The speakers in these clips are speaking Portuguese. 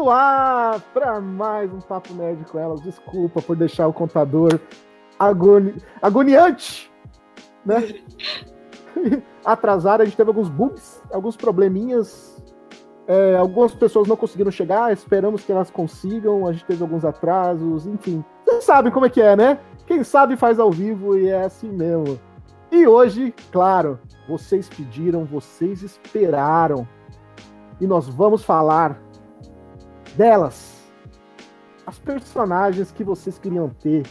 no ar para mais um Papo Nerd com elas. Desculpa por deixar o contador agoni... agoniante, né? Atrasado, a gente teve alguns bugs, alguns probleminhas. É, algumas pessoas não conseguiram chegar, esperamos que elas consigam. A gente teve alguns atrasos, enfim. Vocês sabem como é que é, né? Quem sabe faz ao vivo e é assim mesmo. E hoje, claro, vocês pediram, vocês esperaram. E nós vamos falar delas. As personagens que vocês queriam ter.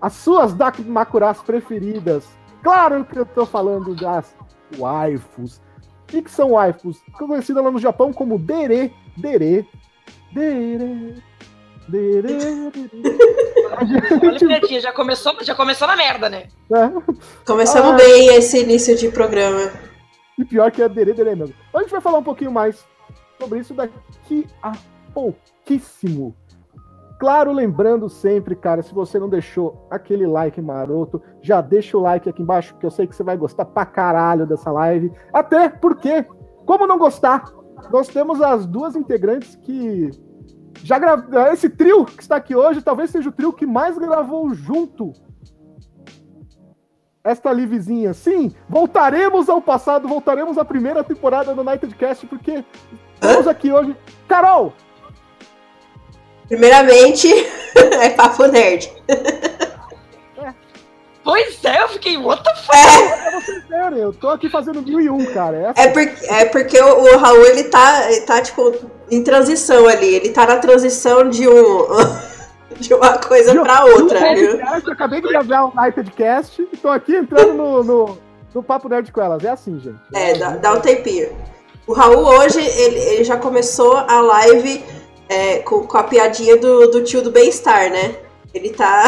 As suas Dakimakuras preferidas. Claro que eu tô falando das waifus. O que são waifus? Conhecida lá no Japão como Dere, Dere, Dere, Dere, Dere. Olha, já começou, já começou na merda, né? É. Começamos ah, bem esse início de programa. E pior que é Dere, Dere mesmo. A gente vai falar um pouquinho mais sobre isso daqui a pouquíssimo. Claro, lembrando sempre, cara, se você não deixou aquele like maroto, já deixa o like aqui embaixo, porque eu sei que você vai gostar pra caralho dessa live. Até porque, como não gostar? Nós temos as duas integrantes que já gravaram. Esse trio que está aqui hoje talvez seja o trio que mais gravou junto. Esta livezinha. Sim, voltaremos ao passado, voltaremos à primeira temporada do Nightcast, porque estamos aqui hoje. Carol, Primeiramente, é papo nerd. Pois é, eu fiquei, what the fuck? É. Eu tô aqui fazendo mil e um, cara. É, é, porque, é porque o, o, Raul, ele tá, ele tá, tipo, em transição ali. Ele tá na transição de um... de uma coisa de, pra outra, viu? Eu acabei de gravar um Nightcast e tô aqui entrando no, no, no Papo Nerd com elas. É assim, gente. É, dá, dá um tempinho. O Raul hoje, ele, ele já começou a live é, com, com, a piadinha do, do tio do bem-estar, né? Ele tá.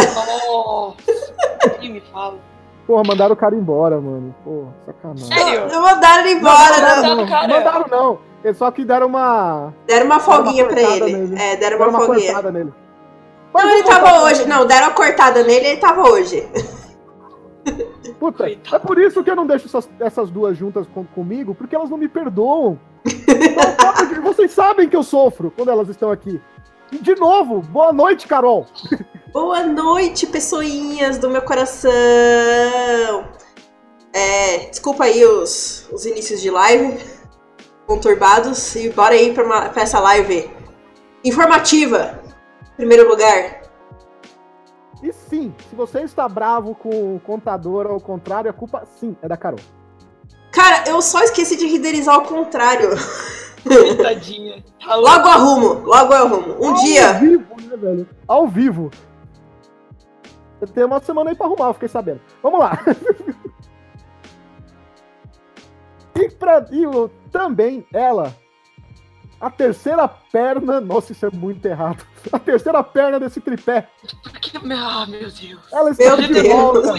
Oh, me fala. Porra, mandaram o cara embora, mano. Porra, sacanagem. Sério? Não, mandaram ele embora, não. Não, não, não mandaram, não. Eles só que deram uma. Deram uma folguinha deram uma pra ele. Nele. É, deram, deram uma, uma folguinha. nele. Mas não, ele tava hoje. Não, deram uma cortada nele ele tava hoje. Puta, é por isso que eu não deixo essas, essas duas juntas com, comigo, porque elas não me perdoam. Então, vocês sabem que eu sofro quando elas estão aqui. E de novo, boa noite, Carol. Boa noite, pessoinhas do meu coração. É, desculpa aí os, os inícios de live conturbados e bora aí pra, uma, pra essa live informativa. Em primeiro lugar. E sim, se você está bravo com o contador ao contrário, a culpa sim é da Carol. Cara, eu só esqueci de renderizar ao contrário. Coitadinha. Logo arrumo, logo eu arrumo. Um ao dia. Ao vivo, né, velho? Ao vivo. Eu tenho uma semana aí pra arrumar, eu fiquei sabendo. Vamos lá. e, pra, e também ela, a terceira perna. Nossa, isso é muito errado. A terceira perna desse tripé. Ah, meu Deus. Ela está meu de Deus. volta.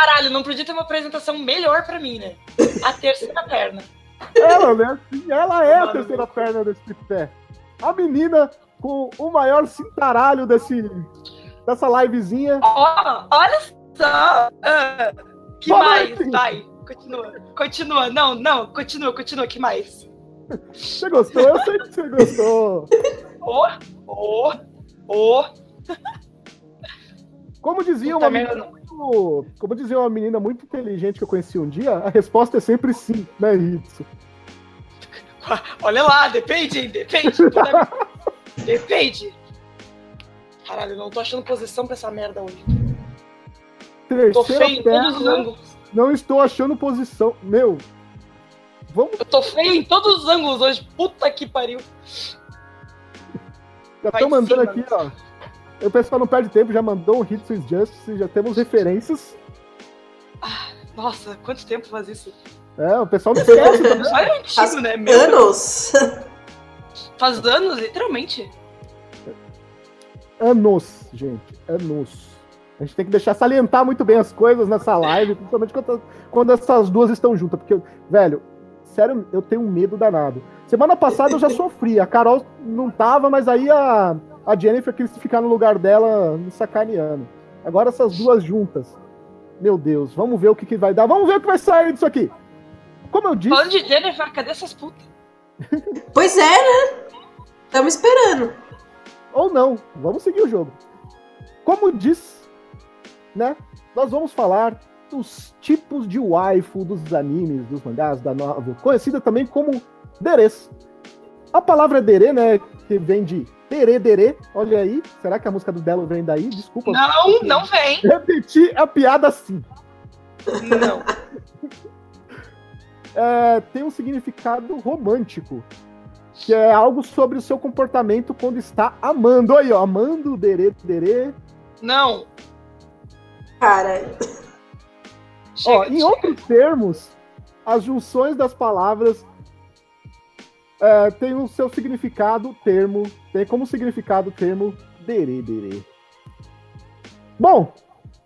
Caralho, não podia ter uma apresentação melhor pra mim, né? A terceira perna. Ela, né? Ela é a terceira perna desse tripé. A menina com o maior cintaralho desse, dessa livezinha. Oh, olha só! Uh, que Boa mais? Noite. Vai, continua. Continua. Não, não, continua, continua. Que mais? Você gostou? Eu sei que você gostou. Oh, oh, oh. Como dizia uma menina muito, como dizia uma menina muito inteligente que eu conheci um dia, a resposta é sempre sim, né, Ritsu? Olha lá, depende, depende. depende. Caralho, não tô achando posição pra essa merda hoje. Terceira tô feio perna, em todos os ângulos. Não estou achando posição. Meu. Vamos. Eu tô feio em todos os ângulos hoje. Puta que pariu. Já tô mandando aqui, ó. O pessoal não perde tempo, já mandou um Hits with Justice, já temos referências. Ah, nossa, quanto tempo faz isso? É, o pessoal não esquece. também. é antigo, faz né? Meu anos! Faz anos, literalmente. Anos, gente. Anos. A gente tem que deixar salientar muito bem as coisas nessa live, principalmente quando, quando essas duas estão juntas. Porque, velho, sério, eu tenho um medo danado. Semana passada eu já sofri. A Carol não tava, mas aí a, a Jennifer quis ficar no lugar dela me sacaneando. Agora essas duas juntas. Meu Deus, vamos ver o que, que vai dar. Vamos ver o que vai sair disso aqui. Como eu disse. Falando de Jennifer, cadê essas putas? pois é, né? Estamos esperando. Ou não, vamos seguir o jogo. Como diz, né? Nós vamos falar dos tipos de waifu dos animes, dos mangás, da novel, conhecida também como deres. A palavra dere, né, que vem de dere dere, olha aí, será que a música do Delo vem daí? Desculpa. Não, não vem. Repetir a piada assim. Não. É, tem um significado romântico, que é algo sobre o seu comportamento quando está amando. Aí, ó, amando, dere, dere. Não. Cara, Ó, Chega, em chega. outros termos, as junções das palavras é, têm o seu significado termo, tem como significado o termo dere, dere. Bom,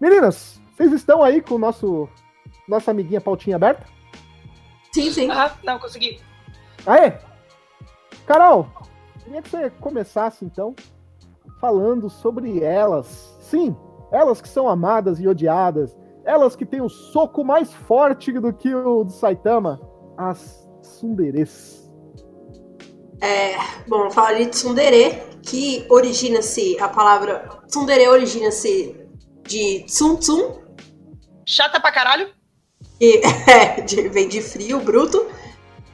meninas, vocês estão aí com o nosso nossa amiguinha pautinha aberta? sim, sim. Ah, não, consegui. Aê! Carol, queria que você começasse então falando sobre elas. Sim, elas que são amadas e odiadas, elas que têm o soco mais forte do que o do Saitama, as tsunderes. É, bom, falar de tsundere, que origina-se, a palavra tsundere origina-se de tsum tsum, Chata pra caralho? que é, de- vem de frio, bruto,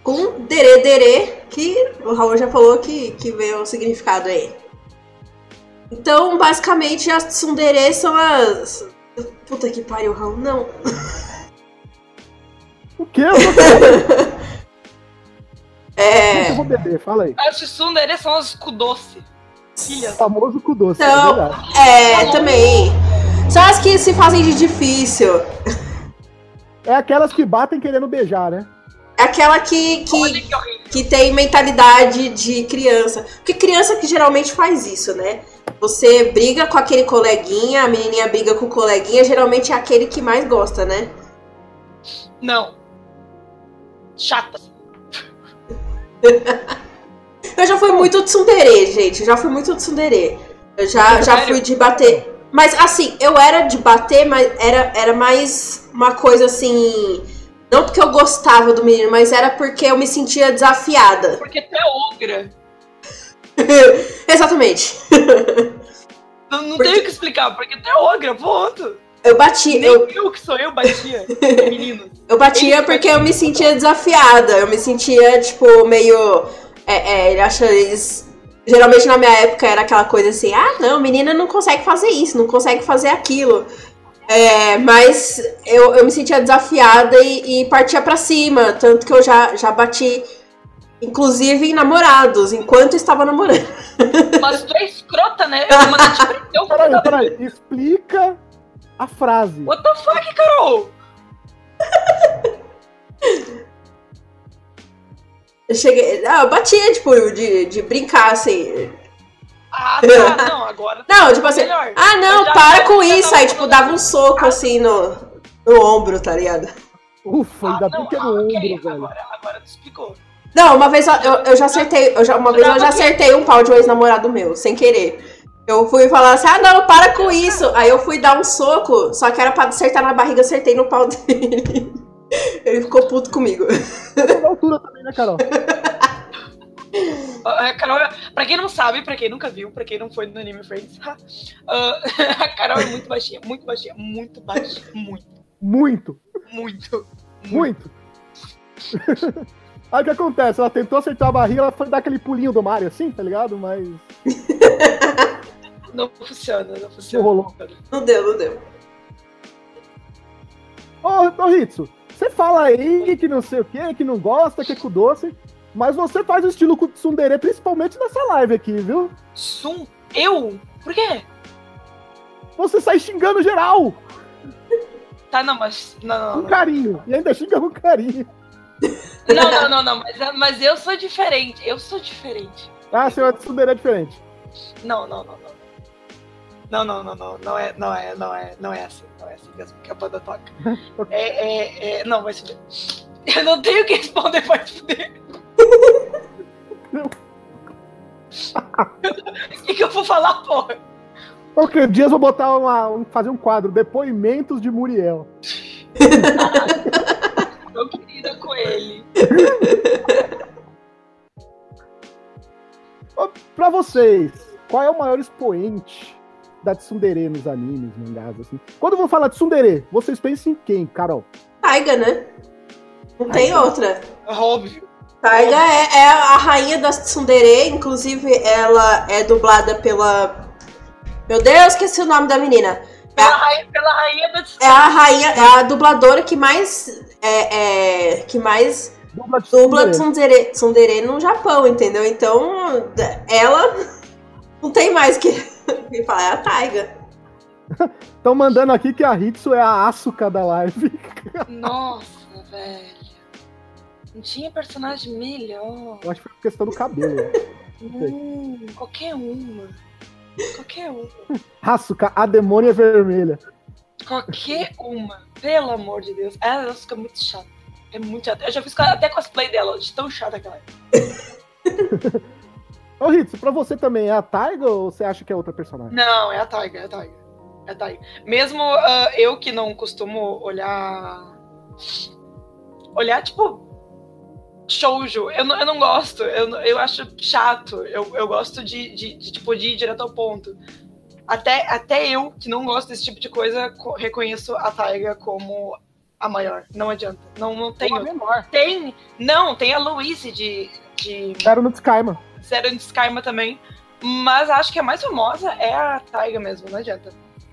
com dere dere, que o Raul já falou que, que veio o significado aí. Então, basicamente, as tsundere são as... Puta que pariu, Raul, não. O que? É... vou beber, fala aí. As tsundere são as kudoce. Filhas. Famoso cu doce, Então, é é, também. São as que se fazem de difícil. É aquelas que batem querendo beijar, né? É aquela que, que, que que tem mentalidade de criança. Porque criança que geralmente faz isso, né? Você briga com aquele coleguinha, a menininha briga com o coleguinha, geralmente é aquele que mais gosta, né? Não. Chata. Eu já fui muito tsundere, gente. Já fui muito tsundere. Eu já, já fui de bater. Mas assim, eu era de bater, mas era, era mais uma coisa assim. Não porque eu gostava do menino, mas era porque eu me sentia desafiada. Porque tu é ogra. Exatamente. Não, não Porque- tenho o que explicar, porque tu é ogra, ponto. Eu bati, Nem eu, eu, que sou eu batia. Meninos. eu batia porque eu me sentia desafiada. Eu me sentia, tipo, meio. É, é, ele acha eles. Geralmente na minha época era aquela coisa assim, ah não, menina não consegue fazer isso, não consegue fazer aquilo. É, mas eu, eu me sentia desafiada e, e partia pra cima. Tanto que eu já, já bati, inclusive em namorados, enquanto estava namorando. Mas tu é escrota, né? Eu mandar te prender o Peraí, peraí. Explica a frase. What the fuck, Carol? Eu cheguei. Ah, eu batia, tipo, de, de brincar, assim. Ah, tá, não, agora tá Não, tipo assim, melhor. ah não, para com já isso. Aí, tipo, dava um soco assim no, no ombro, tá ligado? Ufa, Ah, ainda não, bem que é ah, no ok, ombro, velho. Agora, agora tu explicou. Não, uma vez eu, eu, já acertei. Eu já, uma vez eu já acertei um pau de um ex-namorado meu, sem querer. Eu fui falar assim, ah não, para com isso. Aí eu fui dar um soco, só que era pra acertar na barriga, acertei no pau dele. Ele ficou puto comigo. Na altura também, né, Carol? Ah, A Carol, pra quem não sabe, pra quem nunca viu, pra quem não foi no Anime Friends, ah, a Carol é muito baixinha, muito baixinha, muito baixinha, muito, Muito, muito, muito. Aí o que acontece? Ela tentou acertar a barriga, ela foi dar aquele pulinho do Mario assim, tá ligado? Mas Não funciona, não não funciona. rolou. Não deu, não deu. Ô, ô Ritsu, você fala aí que não sei o que, que não gosta, que é com doce, mas você faz o estilo Tsundere principalmente nessa live aqui, viu? Sum, eu? Por quê? Você sai xingando geral, Tá, não, mas. Não, não, com não. carinho, e ainda xinga com carinho. Não, não, não, não, mas, mas eu sou diferente. Eu sou diferente. Ah, seu Tsundere é diferente. Não, não, não, não. Não, não, não, não, não é, não é, não é, não é assim, não é assim mesmo que a banda toca. É, é, é, não, vai se. Eu não tenho o que responder, vai se fuder. O que, que eu vou falar, porra? Qualquer dia eu vou botar uma, um- fazer um quadro, Depoimentos de Muriel. Tô querida com ele. Pra vocês, qual é o maior expoente da tsundere nos animes, mangás, assim? Quando eu vou falar de tsundere, vocês pensam em quem, Carol? Taiga, né? Não tem outra. Óbvio. Taiga é, é a rainha das tsundere, inclusive ela é dublada pela... Meu Deus, esqueci o nome da menina. Pela rainha, pela rainha da É a rainha, é a dubladora que mais... É, é, que mais Dubla de dubla tsundere. tsundere, no Japão, entendeu? Então, ela não tem mais que, que falar, é a Taiga. Estão mandando aqui que a Hitsu é a Asuka da live. Nossa, velho. Não tinha personagem melhor. Eu acho que foi por questão do cabelo. Hum, qualquer uma. Qualquer uma. Asuka, a demônia vermelha. Qualquer uma. Pelo amor de Deus. Ela fica muito chata. É muito chata. Eu já fiz até cosplay dela, de tão chata que ela é. Ô, Hitsu, pra você também é a Taiga ou você acha que é outra personagem? Não, é a Taiga, é a Taiga. É a Taiga. Mesmo ah, eu que não costumo olhar. Olhar, tipo. Shoujo. Eu não, eu não gosto. Eu, eu acho chato. Eu, eu gosto de, de, de, tipo, de ir direto ao ponto. Até, até eu, que não gosto desse tipo de coisa, co- reconheço a Taiga como a maior. Não adianta. Não, não tem. Ou a menor. Tem. Não, tem a Louise de. de Era no Tsukaima. Zero in Skyma também. Mas acho que a mais famosa é a Taiga mesmo, não adianta.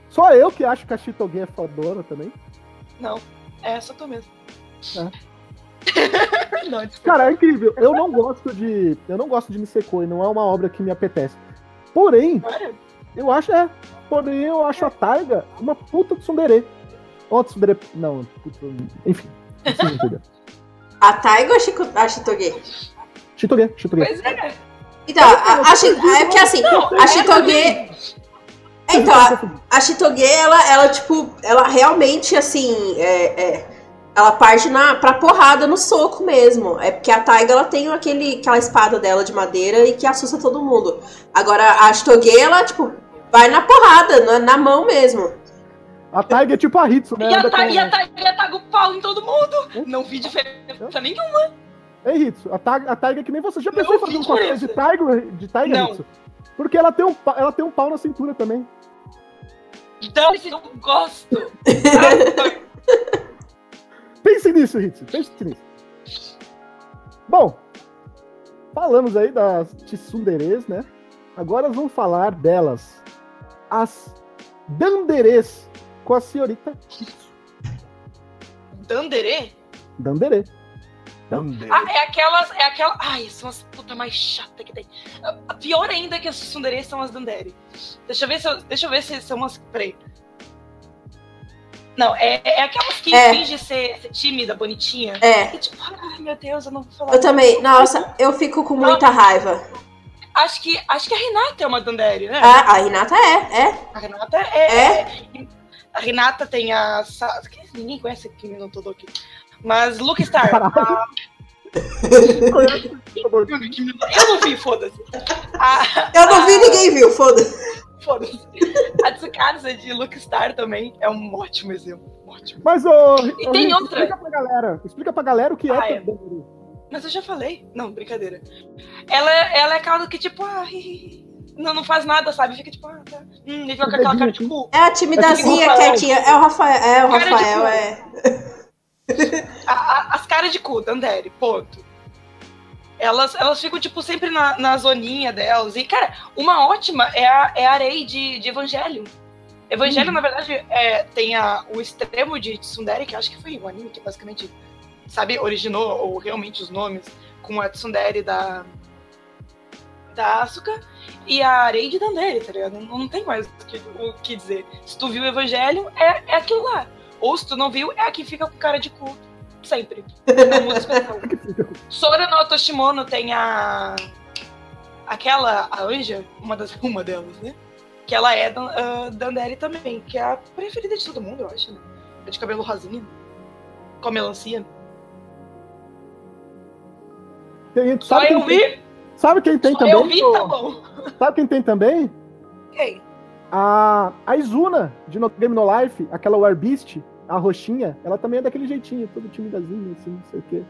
Só eu que acho que a Shitogen é fodona também. Não, é só tu mesmo. não, desculpa. Cara, é incrível. Eu não gosto de. Eu não gosto de Nisekoi, não é uma obra que me apetece. Porém, Olha, eu acho é. Porém, eu acho a Taiga uma puta tsundere. Ó, tsundere. Não, puta. Enfim. A Taiga ou a, Chico, a Shitoge? Shitogen, Shitogen. Pois é. Então, a, a, Shi- é porque assim, Não, a é Shitoge. Então, a, a Shitoge, ela, ela, tipo, ela realmente, assim, é, é, ela parte na, pra porrada no soco mesmo. É porque a Taiga, ela tem aquele, aquela espada dela de madeira e que assusta todo mundo. Agora, a Shitoge, ela, tipo, vai na porrada, na, na mão mesmo. A Taiga é tipo a Hitsu, né? E a, Anda Ta- com- e a Taiga taga o pau em todo mundo. Não vi diferença nenhuma. Ei, Hitsu, a Taiga, a Taiga é que nem você já pensou em fazer um cosplay de Taiga, de Taiga Não. Hitsu? Porque ela tem, um, ela tem um pau na cintura também. Então, eu não gosto. Pense nisso, Hitsu, pense nisso. Bom, falamos aí das tsunderes, né? Agora vamos falar delas. As danderes com a senhorita Hitsu. Dandere? Dandere. Dandere. Ah, é aquelas. É aquela. Ai, são as puta mais chata que tem. A- A pior ainda que as Sundere são as Dandere. Deixa eu ver se eu, deixa eu ver se são as. Peraí. Não, é, é aquelas que É. fingem ser, ser tímida, bonitinha. É, E tipo, ai meu Deus, eu não vou falar. eu também. Nossa, eu fico com muita raiva. Acho que, acho que a Renata é uma Dandere, né? A, a Renata é, é. A Renata é. A Renata tem a. Sa- Ninguém conhece aqui no Todoki. Mas Luke Star. a- Eu não vi, foda-se. A- Eu não vi, a- ninguém viu, foda-se. Foda-se. A Tsukasa de Luke Star também é um ótimo exemplo. Ótimo. Mas, ô. E ô, tem Hitsu, outra. Explica pra galera. Explica pra galera o que Ah, é, é. Dandere. Mas eu já falei. Não, brincadeira. Ela, ela é aquela que, tipo, ah, hi, hi, não, não faz nada, sabe? Fica tipo, ah, tá. Hum, e fica com aquela cara de cu. É a timidazinha, É tipo o Rafael. quietinha. É o Rafael, é o Cara Rafael, é. A- a- as caras de cu, Dandere, ponto. Elas, elas ficam, tipo, sempre na, na zoninha delas. E, cara, uma ótima é a, é a Arei de, de Evangelho. Evangelho, na verdade, é, tem a, o extremo de Tsundere, que acho que foi o anime que basicamente, sabe, originou, ou realmente os nomes, com a Tsundere da, da Asuka e a Arei de Dandere, tá ligado? Não, não tem mais o que, o que dizer. Se tu viu o Evangelho, é, é aquilo lá. Ou se tu não viu, é a que fica com cara de cu. Sempre. Não muda expressão. Sora no Toshimono tem a. Aquela, a Anja, uma, das, uma delas, né? Que ela é da uh, Dandere também, que é a preferida de todo mundo, eu acho, né? É de cabelo rosinha. Com a melancia. Tem- Só sabe, eu quem tem, vi, sabe quem tem só também? eu vi, tá bom. Sabe quem tem também? Quem? A, a Izuna, de no Game No Life, aquela War Beast, a roxinha, ela também é daquele jeitinho, todo timidazinho, assim, não sei o quê.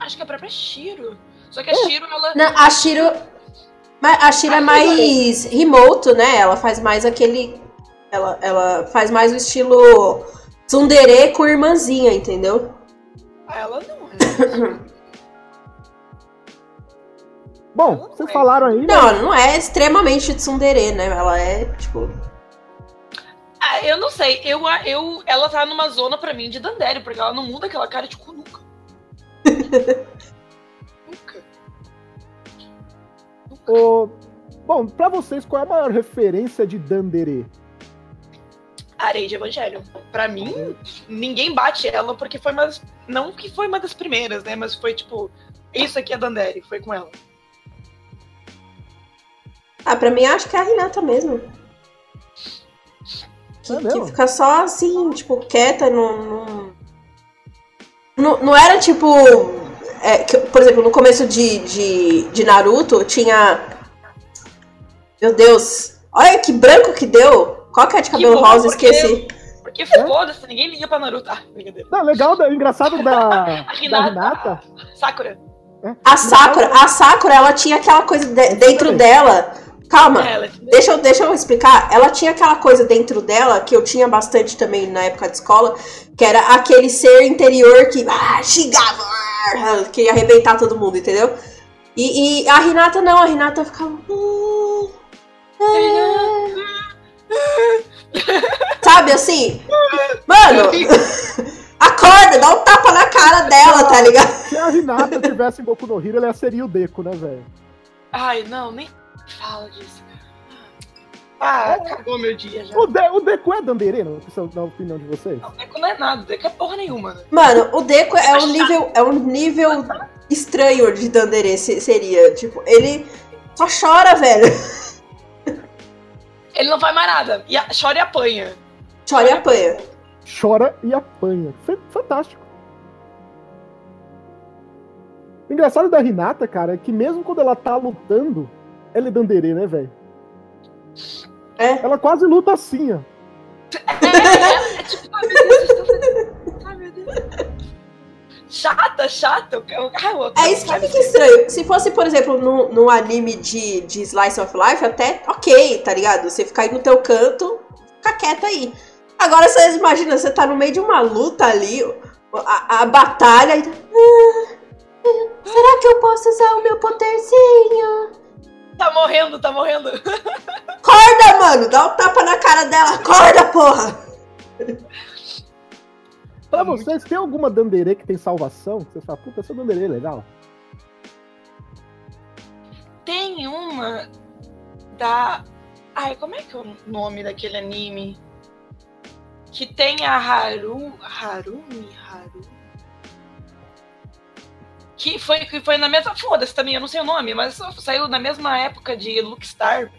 Acho que é a própria Shiro. Só que a Shiro, ela. Não, a Shiro. Mas a Shira é mais remoto, né? Ela faz mais aquele. Ela, ela faz mais o estilo tsundere com irmãzinha, entendeu? Ah, Ela não. Bom, vocês falaram aí? Não, ela não é extremamente tsundere, né? Ela é, tipo. Ah, eu não sei. Eu, eu, ela tá numa zona pra mim de Dandere, porque ela não muda aquela cara de cu nunca. nunca. Ô, Bom, pra vocês, qual é a maior referência de Dandere? Areia de Evangelho. Pra mim, ninguém bate ela porque foi uma. das- Não que foi uma das primeiras, né? Mas foi tipo. Isso aqui é Dandere, foi com ela. Ah, pra mim acho que é a Renata mesmo. Que, É que mesmo? fica só assim, tipo, quieta, não. Não, não, não era tipo. é, que- por exemplo, no começo de, de, de Naruto tinha. Meu Deus! Olha que branco que deu! Qual que é de cabelo bom, rosa? porque- Esqueci. Porque foda-se, ninguém liga pra Naruto. Ah, brincadeira. Não, legal, da- engraçado da, da A Hinata. Renata. Sakura. A Sakura, a Sakura, ela tinha aquela coisa de- dentro dela. Calma, É, ela Deixa eu, deixa eu explicar. Ela tinha aquela coisa dentro dela, que eu tinha bastante também na época de escola, que era aquele ser interior que ah, xingava, ah, queria arrebentar todo mundo, entendeu? E, e a Renata não, a Renata ficava. "Hum, Sabe assim? Mano, acorda, dá um tapa na cara dela, tá ligado? Se a Renata tivesse em Boku no Hero, ela seria o Deco, né, velho? Ai, não, nem fala disso. Ah, acabou meu dia já. O, De, o Deco é Dandere, na opinião- na opinião de vocês? Não, Deco não é nada, Deco é porra nenhuma, né? Mano, o Deco é um nível, é um nível estranho de Dandere, se- seria. Tipo, ele só chora, velho. Ele não faz mais nada. E a- chora e apanha. Chora e apanha. Chora e apanha. Fantástico. O engraçado da Renata, cara, é que mesmo quando ela tá lutando, ela é Dandere, né, velho? É. Ela quase luta assim, ó. É, é tipo, ai meu Deus. Ai meu Deus. Chata, chata. Eu, eu, ai, eu, É isso que fica estranho. Se fosse, por exemplo, no, no anime de, de Slice of Life, até ok, tá ligado? Você ficar aí no teu canto, fica quieto aí. Agora você imagina, você tá no meio de uma luta ali, a, a batalha. E... "Ah, será que eu posso usar o meu poderzinho? Tá morrendo, tá morrendo. Acorda, mano! Dá um tapa na cara dela. Acorda, porra! Pra vocês, tem alguma Dandere que tem salvação? Vocês falam, puta, essa Dandere é legal. Tem uma da. Ai, como é que é o nome daquele anime? Que tem a Haru. Harumi? Haru? Que foi, que foi na mesma. Foda-se também, eu não sei o nome, mas saiu na mesma época de Lookstar.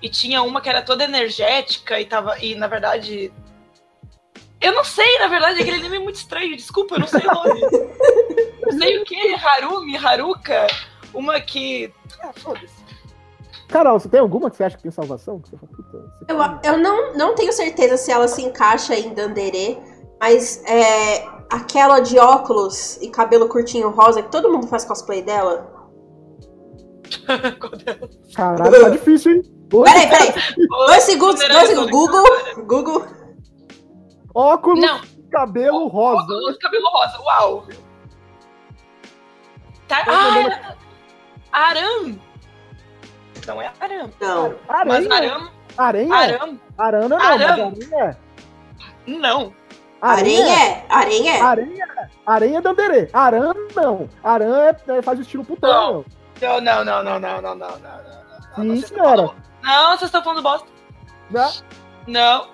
E tinha uma que era toda energética e tava. E na verdade. Eu não sei, na verdade, aquele anime é muito estranho, desculpa, eu não sei o nome. não sei o que, Harumi, Haruka. Uma que. Ah, foda-se. Carol, você tem alguma que você acha que tem salvação? Que você fala, puta, esse Eu, eu não, não tenho certeza se ela se encaixa em Dandere, mas é, aquela de óculos e cabelo curtinho rosa, que todo mundo faz cosplay dela. Caralho, tá difícil, hein? Peraí, peraí. Dois segundos, dois segundos. Google, Google. Óculos, Não, cabelo rosa. óculos, cabelo rosa, uau. Tá, Tô ah, Aram. Não é Aram. Não. Mas Aranha. Aram, Aranha? Aram, Arana não, Aranha. mas aranha. não. Aranha, é. Aranha. Aranha, aranha é Danderê. Aran não. Aran é, faz o estilo putão. Não, não, não, não, não, não, não, não. não, Sim, senhora. Tá não, vocês estão falando bosta. Não. Não.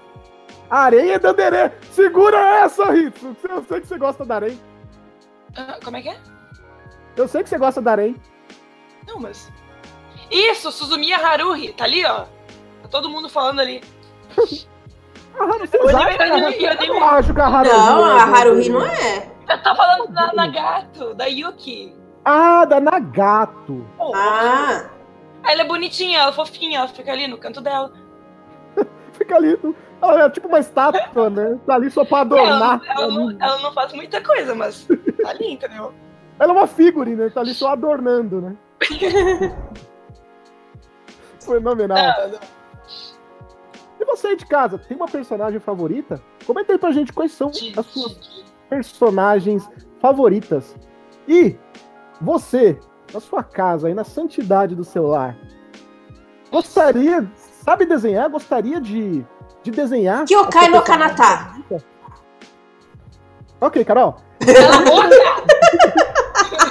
Areia Danderê. Segura essa, Ritsu. Eu sei que você gosta da aranha. Como é que é? Eu sei que você gosta da aranha. Não, mas... Isso, Suzumiya Haruhi. Tá ali, ó. Tá todo mundo falando ali. Eu nem- eu acho que a Haruhi Não, é a Haruhi não é. Eu tô falando da Nagato, da Yuki. Ah, da Nagato. Pô, Ah, Ela é bonitinha, ela é fofinha, ela fica ali no canto dela. Fica ali. Ela é tipo uma estátua, né? Tá ali só pra adornar. Ela, ela não, ela não faz muita coisa, mas tá ali, entendeu? Ela é uma figurine, né? Tá ali só adornando, né? Fenomenal. Não, não. E você aí de casa, tem uma personagem favorita? Comenta aí pra gente quais são as suas personagens favoritas. E você, na sua casa, aí na santidade do seu lar, gostaria, sabe desenhar? Gostaria de, de desenhar? Kyokai no Kanata. Ok, Carol.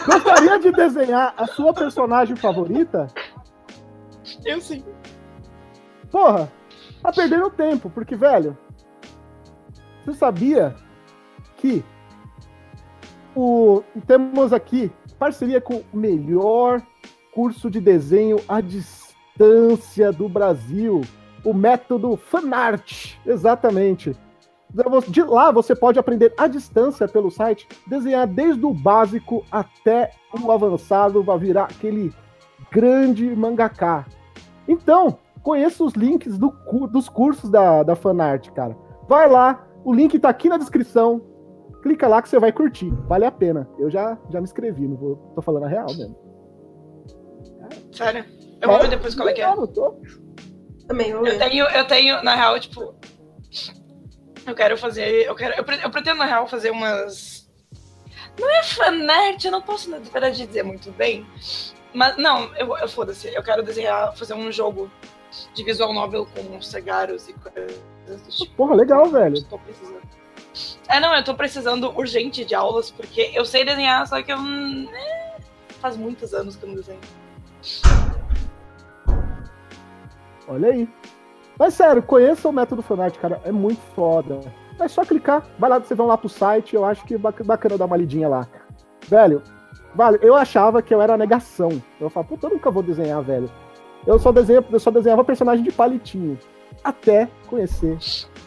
Gostaria de desenhar a sua personagem favorita? Eu sim. Porra, tá perdendo tempo, porque, velho, você sabia que o, temos aqui parceria com o melhor curso de desenho à distância do Brasil, o método Fanart, exatamente. De lá você pode aprender à distância pelo site, desenhar desde o básico até o avançado, vai virar aquele grande mangaká. Então, conheça os links do dos cursos da, da Fanart, cara. Vai lá, o link tá aqui na descrição. Clica lá que você vai curtir. Vale a pena. Eu já, já me inscrevi, não vou, tô falando a real mesmo. Sério. Eu vou ver depois qual é que é. Não, tô- Também, vou Eu tenho, eu tenho, na real, tipo. Eu quero fazer. Eu, quero, eu, eu pretendo, na real, fazer umas. Não é fanart, eu não posso, na verdade, dizer muito bem. Mas, não, eu, eu foda-se. Eu quero desenhar, fazer um jogo de visual novel com cegaros e coisas tipo. Porra, legal, velho. Precisando. É, não, eu tô precisando urgente de aulas, porque eu sei desenhar, só que eu. hum, é, faz muitos anos que eu não desenho. Olha aí. Mas sério, conheça o método Fanart, cara. É muito foda. É só clicar, vai lá, vocês vão lá pro site. Eu acho que é bac- bacana dar uma lidinha lá. Velho, vale, eu achava que eu era a negação. Eu falava, puta, eu nunca vou desenhar, velho. Eu só, desenho, eu só desenhava personagem de palitinho. Até conhecer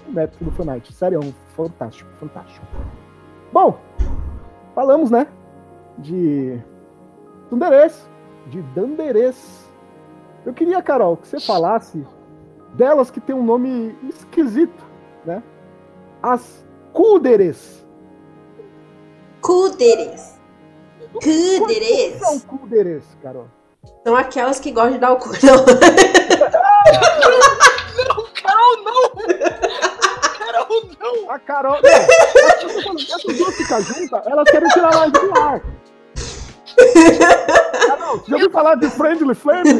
o método Fanart. Sério, é um fantástico, fantástico. Bom, falamos, né? De Dunderês. De Danderês. Eu queria, Carol, que você falasse delas que tem um nome esquisito, né? As Kuderes. Kuderes. O que Kuderes. são Kuderes, Carol? São aquelas que gostam de dar o cu. Não. Carol, não! Carol, não! A Carol. Não, eu tô falando, essas duas ficam juntas, elas querem tirar mais do ar. Carol, já ouviu falar de Friendly Flame?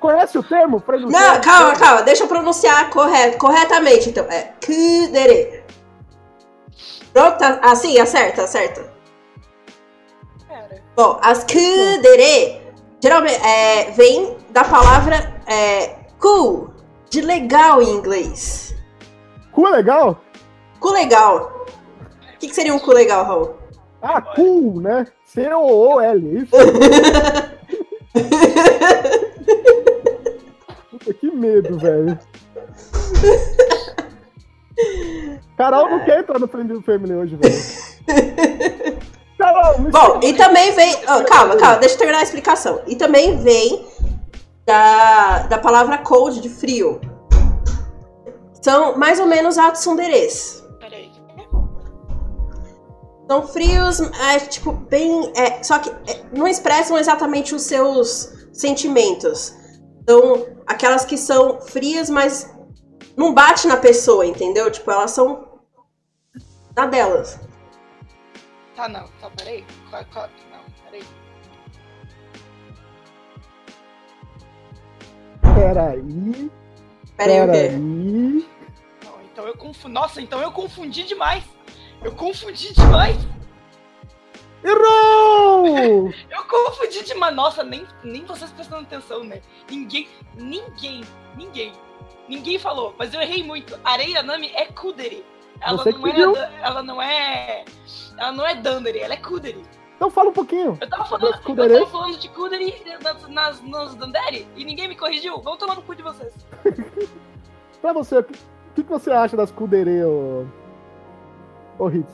Conhece o termo? Friendly Não, Flame? calma, calma. Deixa eu pronunciar correto, corretamente, então. É Kudere. Pronto, tá- assim, acerta, acerta. Pera. Bom, as Kudere geralmente é, vem da palavra é, cool, de legal em inglês. Cu é legal? Cu legal. O que, que seria um cu legal, Raul? Ah, cool, né? C-O-O-L, isso. Puta, que medo, velho. Carol não quer entrar no Friendly Family hoje, velho. Bom, e também vem. oh, calma, calma, deixa eu terminar a explicação. E também vem da, da palavra cold, de frio. São mais ou menos a tsunderes. Peraí. São frios, é, tipo, bem. é, só que é, não expressam exatamente os seus sentimentos. São aquelas que são frias, mas não bate na pessoa, entendeu? Tipo, elas são na delas. Tá, não. Tá, peraí. Qual, qual, não, peraí. Peraí, Pera aí, o quê? peraí. Não, então eu confundi. Nossa, então eu confundi demais. Eu confundi demais. Errou! Eu confundi demais. Nossa, nem, nem vocês prestando atenção, né? Ninguém, ninguém, ninguém, ninguém falou. Mas eu errei muito. Areia Nami é Kuderi. Ela Você não é, viu. ela não é, ela não é Dandere, ela é Kuderi. Então fala um pouquinho. Eu tava falando, eu tava falando de Kuderi nas, nas, nos Dandere e ninguém me corrigiu. Vão tomar no cu de vocês. Pra você, o que, que você acha das Kudere, ô... Ô, Hits?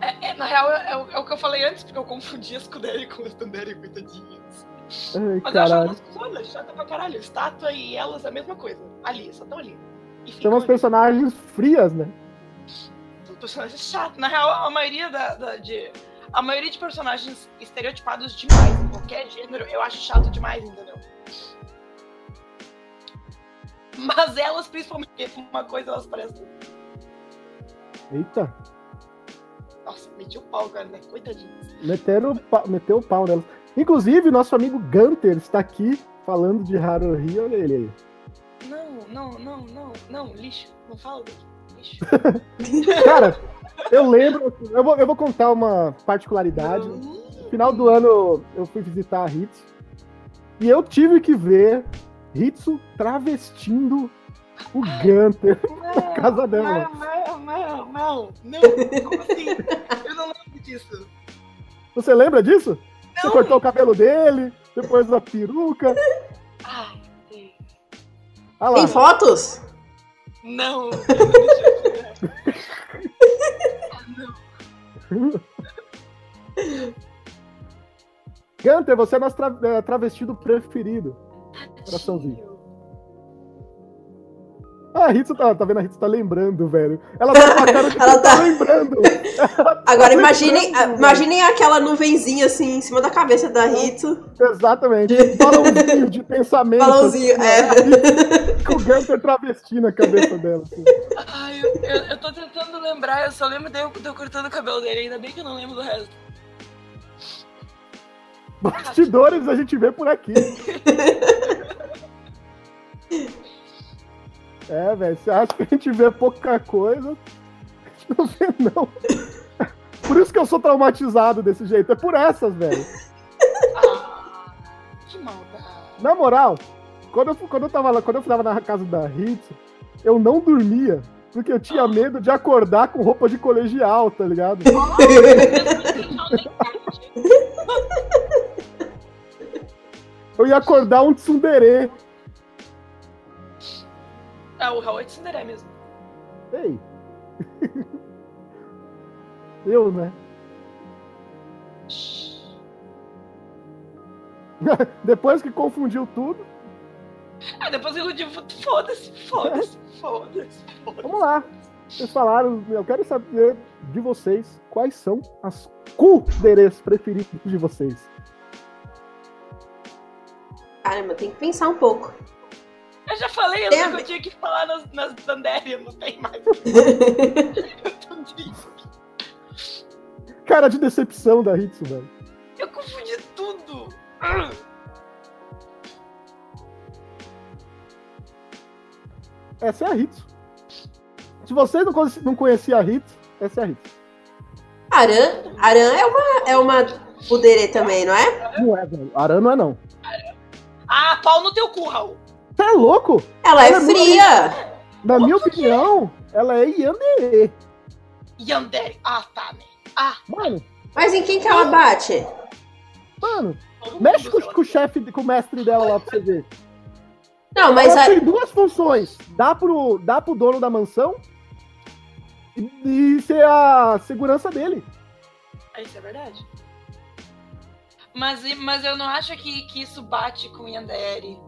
É, é, na real, é, é o- é o que eu falei antes, porque eu confundi as Kudere com as Dandere, coitadinhas. Ai, Mas eu acho caralho. elas cuzona, chata pra caralho. Estátua e elas a mesma coisa. Ali, só tão ali. São umas personagens frias, né? São personagens chatos. Na real, a maioria da, da- de. a maioria de personagens estereotipados demais em qualquer gênero, eu acho chato demais, entendeu? Mas elas, principalmente, uma coisa elas parecem. Eita, Nossa, meti o pau, cara, né? Coitadinhos. meteram, o pa- meteu o pau nelas. Inclusive, nosso amigo Gunter está aqui falando de Haruhi. Olha ele aí. Não, não, não, não, não, lixo. Não fala. Lixo. Cara, eu lembro. Eu vou, eu vou contar uma particularidade. No final do ano eu fui visitar a Hitsu e eu tive que ver Hitsu travestindo o Gunter na casa dela. Não, não, não, não, não. Como assim? Eu não lembro disso. Você lembra disso? Você cortou o cabelo dele, depois a peruca. Ai, Deus. Olha Tem fotos? não. Gunter, você é nosso tra eh, travestido preferido. Coraçãozinho. Ah, a Hitsu tá, tá vendo? A Hitsu tá lembrando, velho. Ela tá com a cara de Ela tá tá- lembrando. Agora imaginem, lembrando, imaginem aquela nuvenzinha assim em cima da cabeça da Hitsu. Exatamente. Um balãozinho de pensamento. Balãozinho, assim, é. Com o Gunter travestindo a cabeça dela. assim. Ai, eu, eu, eu tô tentando lembrar, eu só lembro de eu, de eu cortando o cabelo dele, ainda bem que eu não lembro do resto. Bastidores a gente vê por aqui. É, velho, você acha que a gente vê pouca coisa? Não vê, não. Por isso que eu sou traumatizado desse jeito. É por essas, velho. Ah, que maldade. Na moral, quando eu, quando eu tava lá, quando eu tava na casa da Hitsu, eu não dormia. Porque eu tinha medo de acordar com roupa de colegial, tá ligado? Eu ia acordar um tsundere. Ah, o Raul é de Cinderé mesmo. Ei. Eu, né? Depois que confundiu tudo, Ah, depois eu digo, foda-se, foda-se, foda-se, foda-se. vamos lá. Vocês falaram, eu quero saber de vocês quais são as kuderes preferidas de vocês. Caramba, tem que pensar um pouco. Eu já falei, eu Tem a que eu ver- tinha que falar nas, nas Dandelion, não tem mais. Cara de decepção da Hitsu, velho. Eu confundi tudo. Essa é a Hitsu. Se vocês não, conheci- não conheciam a Hitsu, essa é a Hitsu. Aran, Aran é uma, é uma pudere também, não é? Não é, velho. Aran não é, não. Ah, pau no teu cu, Raul. É louco? Ela é Ela é muito- fria. Na minha opinião, ela é Yandere. Yandere. Ah, tá, né? Ah, Mano, Mas em quem que ela bate? mano, mexe com, com o chefe, com o mestre dela lá pra você ver. Não, mas ela a, tem duas funções. Dá pro, dá pro dono da mansão e, e ser a segurança dele. Isso é verdade. Mas, mas eu não acho que, que isso bate com Yandere.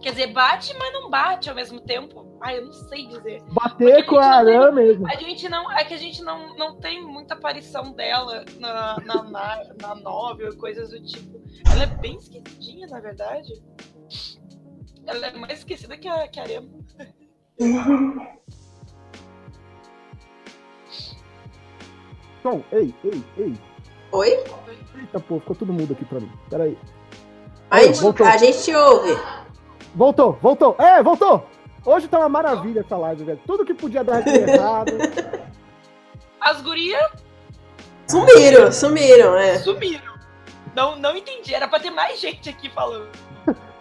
Quer dizer, bate, mas não bate ao mesmo tempo. Ai, eu não sei dizer. Bater com a Aran mesmo. A gente não. É que a gente não, não tem muita aparição dela na, na, na, na novel e coisas do tipo. Ela é bem esquecidinha, na verdade. Ela é mais esquecida que a, que a Arema. Tom, ei, ei, ei. Oi? Eita, pô, ficou todo mundo aqui pra mim. Pera aí. A gente, voltou. a gente te ouve. Voltou, voltou. É, voltou. Hoje tá uma maravilha essa live, velho. Tudo que podia dar de errado. As gurias Sumiram, sumiram, é. sumiram. Não, não entendi. Era pra ter mais gente aqui falando.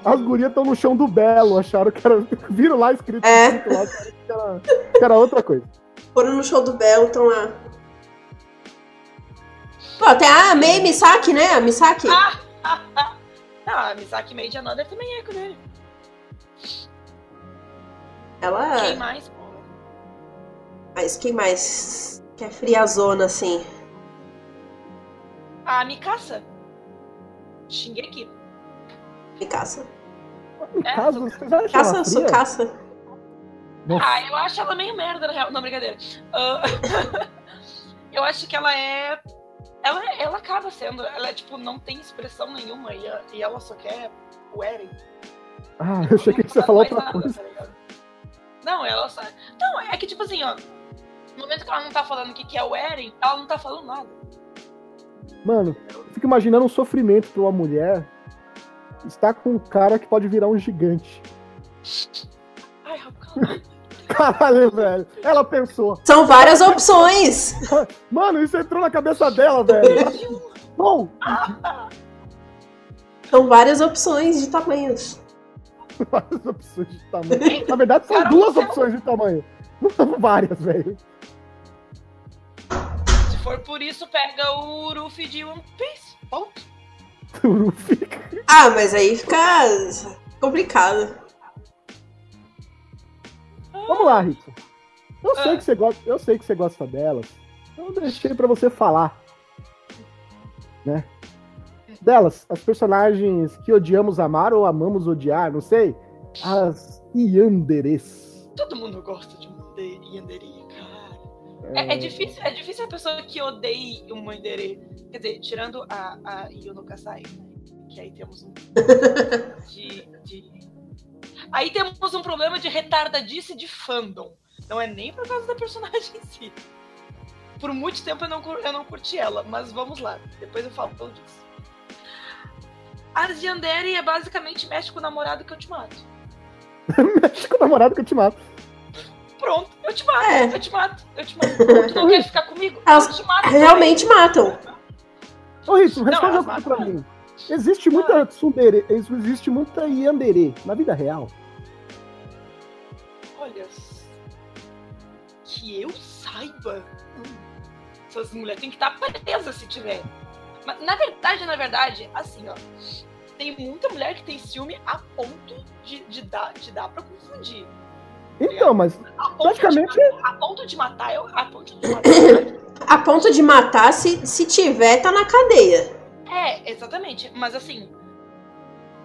As gurias estão no chão do Belo, acharam que era. Viram lá escrito, É. escrito lá, que era, que era outra coisa. Foram no show do Belo, estão lá. Pô, tem a Mei Misaki, né? A Misaki. Não, a Misaki Made Another também é com ele. Ela. Quem mais? Mas quem mais? Que é friazona, assim. A Mikasa. Shingeki. Mikasa. É, casa, sou- vocês acham ela Caça, fria? sou caça. Nossa. Ah, eu acho ela meio merda, na real. Não, brincadeira. Ah, eu acho que ela é. ela, ela acaba sendo, ela tipo, não tem expressão nenhuma e, a- e ela só quer o Eren. Ah, eu achei que você falou mais outra nada, coisa. tá? Não, ela só. Não, é que tipo assim, ó. No momento que ela não tá falando o que que é o Eren, ela não tá falando nada. Mano, eu fico imaginando um sofrimento pra uma mulher estar com um cara que pode virar um gigante. Ai, calma. Caralho, velho. Ela pensou. São várias opções. Mano, isso entrou na cabeça dela, velho. Bom, São várias opções de tamanhos. várias opções de tamanho. Na verdade, são Cara, duas é opções de tamanho. Não são várias, velho. Se for por isso, pega o Ruffy de One Piece. Ponto. Ah, mas aí fica complicado. Vamos lá, Rita. Eu sei Ah. que você gosta, eu sei que você gosta delas. Então eu deixei pra você falar, né? Delas, as personagens que odiamos amar ou amamos odiar, não sei. As Yanderes. Todo mundo gosta de uma cara. É, é difícil, é difícil a pessoa que odeie uma Yandere. Quer dizer, tirando a, a Yuno Kasai, né? Que aí temos um. de, de- Aí temos um problema de retardadice de fandom. Não é nem por causa da personagem em si. Por muito tempo eu não, eu não curti ela, mas vamos lá. Depois eu falo disso. A Yandere é basicamente mexe com o namorado que eu te mato. Mexe com o namorado que eu te mato. Pronto, eu te mato, É. eu te mato, eu te mato. Tu não quer ficar comigo? Elas eu te mato. Realmente matam. Ô, Rito, responde uma pra mim. Existe muita tsundere, existe muita Yandere na vida real. Olha, que eu saiba. Essas mulheres têm que estar presas se tiver. Mas na verdade, na verdade, assim, ó. Tem muita mulher que tem ciúme a ponto de, de, dar, de dar pra confundir. Então, mas A ponto, praticamente de, a ponto de matar, eu, a ponto de matar. A ponto de matar, se, se tiver, tá na cadeia. É, exatamente. Mas assim,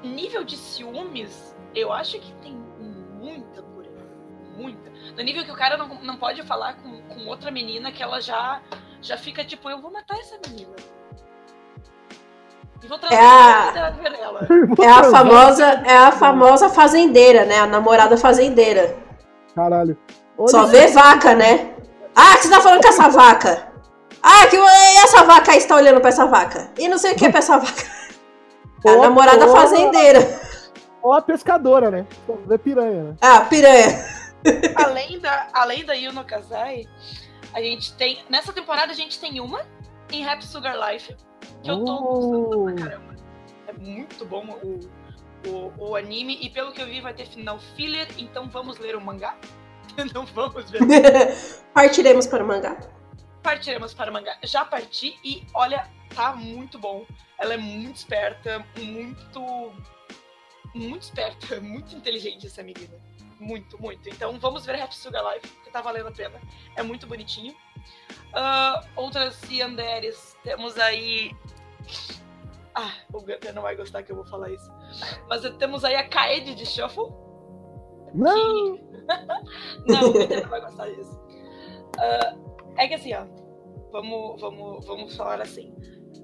nível de ciúmes, eu acho que tem muita por aí. Muita. No nível que o cara não, não pode falar com, com outra menina que ela já, já fica tipo, eu vou matar essa menina. E vou trazer É a-. É a famosa, é a famosa fazendeira, né? A namorada fazendeira. Caralho. Só Olha, vê vaca, né? Ah, que você tá falando com essa vaca? Ah, que e essa vaca aí está olhando pra essa vaca. E não sei o que é pra essa vaca. É a namorada ó. fazendeira. Ou a pescadora, né? Só vê piranha, né? Ah, piranha. além da, além da Yuno Kazai, a gente tem. Nessa temporada a gente tem uma em Happy Sugar Life. Que eu tô gostando pra Oh. caramba. É muito bom o, o, o anime. E pelo que eu vi, vai ter final filler. Então vamos ler o mangá. Não vamos ver. Partiremos para o mangá. Partiremos para o mangá. Já parti e olha, tá muito bom. Ela é muito esperta, muito. Muito esperta, muito inteligente essa menina. Muito, muito. Então vamos ver Happy Sugar Life, que tá valendo a pena. É muito bonitinho. Ah, outras Yanderes, temos aí. Ah, o Gunter não vai gostar que eu vou falar isso. Mas temos aí a Kaede de Shuffle. Não! Não, o Peter não vai gostar disso. Ah, é que assim, ó. Vamos, vamos, vamos falar assim.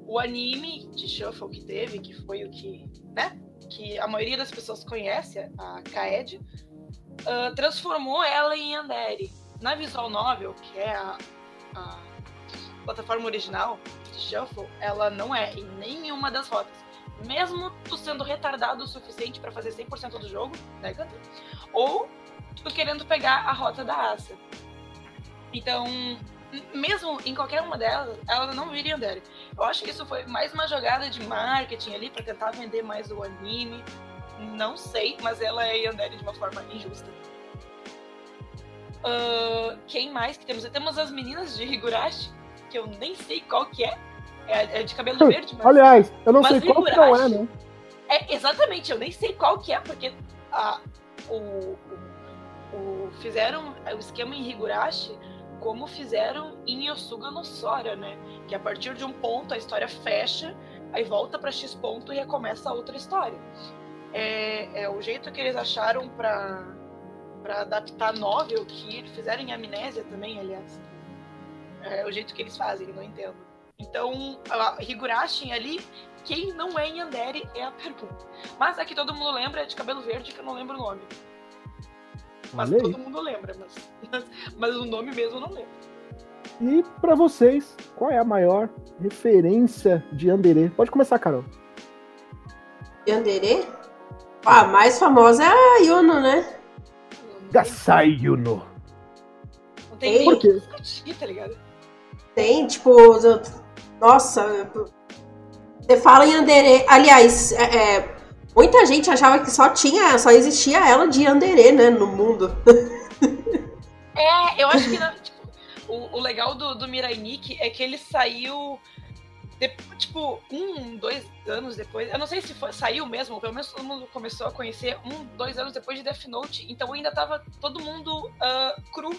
O anime de Shuffle que teve, que foi o que, né? Que a maioria das pessoas conhece, a Kaed, ah, transformou ela em Yandere. Na Visual Novel, que é a, a plataforma original Shuffle, ela não é em nenhuma das rotas. Mesmo tu sendo retardado o suficiente para fazer 100% do jogo, né, Gunter? Ou tu querendo pegar a rota da Asa. Então, mesmo em qualquer uma delas, ela não viria Yandere. Eu acho que isso foi mais uma jogada de marketing ali para tentar vender mais o anime. Não sei, mas ela é Yandere de uma forma injusta. Ah, quem mais que temos? Temos as meninas de Higurashi, que eu nem sei qual que é. É, é de cabelo verde, mas... Aliás, eu não sei qual que não é, né? É, exatamente, eu nem sei qual que é, porque a, o, o- fizeram o esquema em Higurashi como fizeram em Yosuga no Sora, né? Que a partir de um ponto a história fecha, aí volta pra X ponto e recomeça a outra história. É, é o jeito que eles acharam pra adaptar novel, que fizeram em Amnésia também, aliás. É o jeito que eles fazem, não entendo. Então, a Higurashi ali, quem não é Yandere é a pergunta. Mas aqui todo mundo lembra é de cabelo verde, que eu não lembro o nome. Mas aí. todo mundo lembra, mas, mas, mas o nome mesmo eu não lembro. E pra vocês, qual é a maior referência de Yandere? Pode começar, Carol. Yandere? Ah, a mais famosa é a Yuno, né? Gasai Yuno. Não tem Ei. nem Por o quê? que discutir, tá ligado? Tem, tipo. Nossa. Você fala em Yandere. Aliás, é, é, muita gente achava que só tinha, só existia ela de Yandere, né, no mundo. É, eu acho que, tipo, o, o legal do, do Mirai Nikki é que ele saiu, tipo, um, dois anos depois. Eu não sei se foi, saiu mesmo, pelo menos todo mundo começou a conhecer um, dois anos depois de Death Note. Então ainda tava todo mundo ah, cru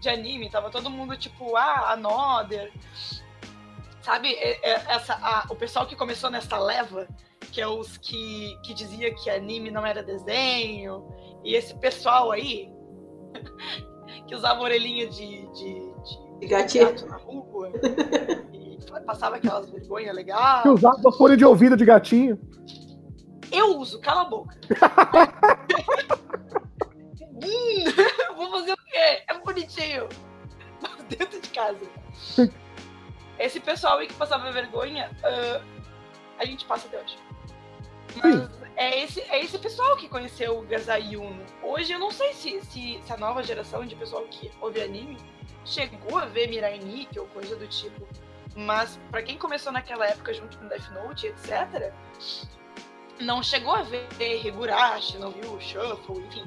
de anime, tava todo mundo tipo, ah, Another. Sabe, é- é- essa, a- o pessoal que começou nessa leva, que é os que, que dizia que anime não era desenho, e esse pessoal aí, que usava orelhinha de, de, de De gatinho. gato na rua, e passava aquelas vergonhas legais. Que usava fone de ouvido de gatinho. Eu uso, cala a boca. Hum, Vou fazer o quê? É bonitinho. Mas dentro de casa. Esse pessoal aí que passava vergonha, ah, a gente passa até hoje. Mas é esse, é esse pessoal que conheceu o Gazai Uno. Hoje eu não sei se, se, se a nova geração de pessoal que ouve anime chegou a ver Mirai Nikki ou coisa do tipo. Mas pra quem começou naquela época junto com Death Note, etc., não chegou a ver Higurashi, não viu o Shuffle, enfim.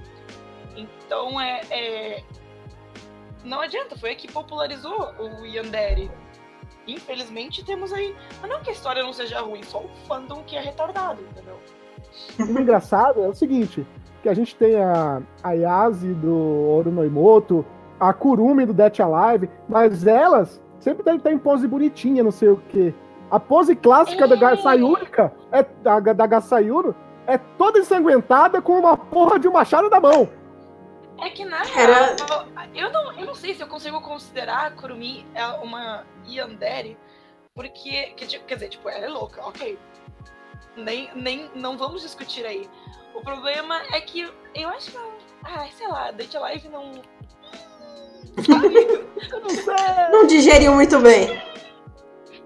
Então é, é- Não adianta, foi a que popularizou o Yandere. Infelizmente temos aí. Mas não que a história não seja ruim, só o fandom que é retardado, entendeu? O engraçado é o seguinte, que a gente tem a, a do Oru no Imoto, a Kurumi do Death Alive, mas elas sempre tem, tem pose bonitinha, não sei o quê. A pose clássica da. Gasayurika, é, da, da Gasayuro, é toda ensanguentada com uma porra de um machado na mão. É que na Era- real, eu não, eu não sei se eu consigo considerar a Kurumi é uma Yandere, porque, que, tipo, quer dizer, tipo, ela é louca, ok. Nem, nem, não vamos discutir aí. O problema é que eu acho que, ela- ah, sei lá, Date Live não... Não. Não digeriu muito bem.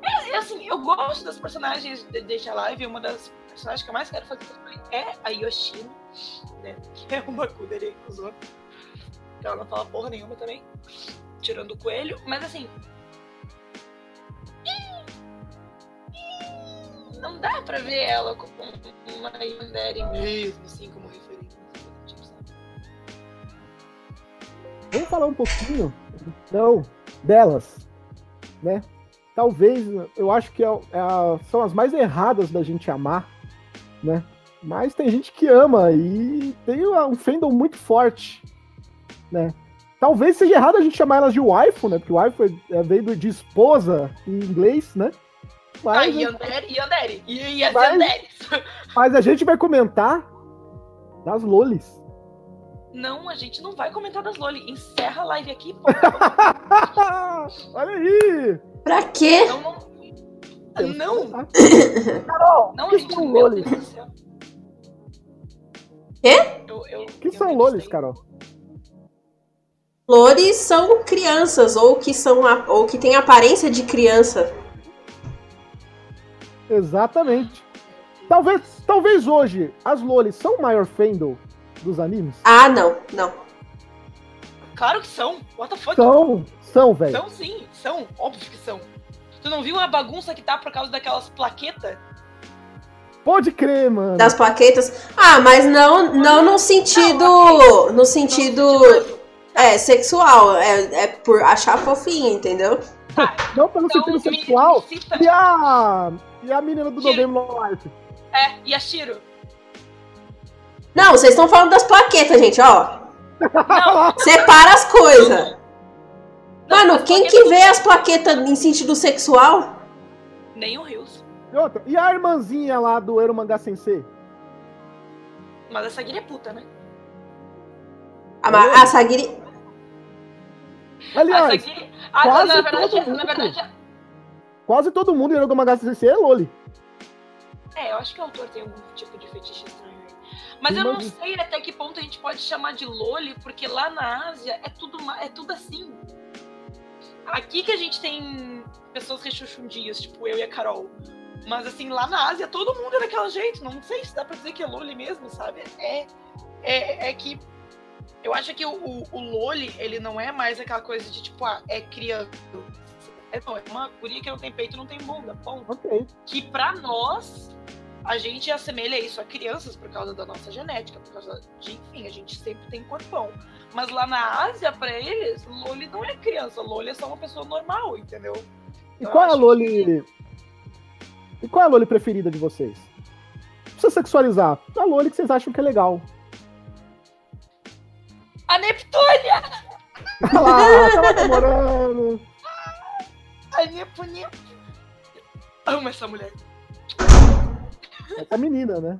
É assim, eu gosto das personagens de Deixa Live. Uma das personagens que eu mais quero fazer é a Yoshino, né? Que é uma Kudere Kuzo. Ela não fala porra nenhuma também. Tirando o coelho. Mas assim. Não dá pra ver ela como uma Yandere mesmo, assim, como referência. Tipo? Vamos falar um pouquinho, então, delas, né? Talvez, eu acho que é, é são as mais erradas da gente amar, né? Mas tem gente que ama e tem um fandom muito forte, né? Talvez seja errado a gente chamar elas de waifu, né? Porque waifu é, é, veio do- de esposa em inglês, né? Ah, Mas, Yandere, Yandere. E as Mas- mas a gente vai comentar das lolis. Não, a gente não vai comentar das Loli. Encerra a live aqui, pô. Olha aí! Pra quê? Não, não. Não. Carol, não, que gente, são céu. Quê? Eu, que eu são lolis. Carol? Flores são crianças, ou que são a- ou que têm aparência de criança. Exatamente. Talvez, talvez hoje as lolis são o maior fandom dos animes? Ah, não, não. Claro que são. What the fuck? São, são, velho. São sim, são. Óbvio que são. Tu não viu a bagunça que tá por causa daquelas plaquetas? Pode crer, mano. Das plaquetas. Ah, mas não, não no sentido. No sentido. É, sexual. É, é por achar fofinho, entendeu? Não pelo Então, sentido sexual. cita- E a, e a menina do. Novembro No Life? É, e a Shiro? Não, vocês estão falando das plaquetas, gente, ó. Não, Separa as coisas. não, Mano, quem que vê as plaquetas em sentido sexual? Nem o Rios. E outra, e a irmãzinha lá do Ero Mangá Sensei? Mas essa guia é puta, né? A, a Sagiri. Aliás. Ah, quase na verdade, todo na mundo. verdade. quase todo mundo em CC é Loli. É, eu acho que o autor tem algum tipo de fetiche estranho aí. Mas eu não sei até que ponto a gente pode chamar de Loli, porque lá na Ásia é tudo, é tudo assim. Aqui que a gente tem pessoas rechuchundias, tipo eu e a Carol. Mas assim, lá na Ásia todo mundo é daquele jeito. Não sei se dá pra dizer que é Loli mesmo, sabe? É, é, é que eu acho que o, o, o Loli, ele não é mais aquela coisa de tipo, ah, é criança. É, não, é uma guria que não tem peito e não tem bunda. Ponto. Ok. Que pra nós, a gente assemelha isso a crianças por causa da nossa genética, por causa de, enfim, a gente sempre tem corpão. Mas lá na Ásia, pra eles, Loli não é criança, Loli é só uma pessoa normal, entendeu? E qual é a Loli. Que... E qual é a Loli preferida de vocês? Não precisa sexualizar. A Loli que vocês acham que é legal. A Neptúnia! Olha lá, tava demorando. A Neptúnia. Amo essa mulher. Essa menina, né?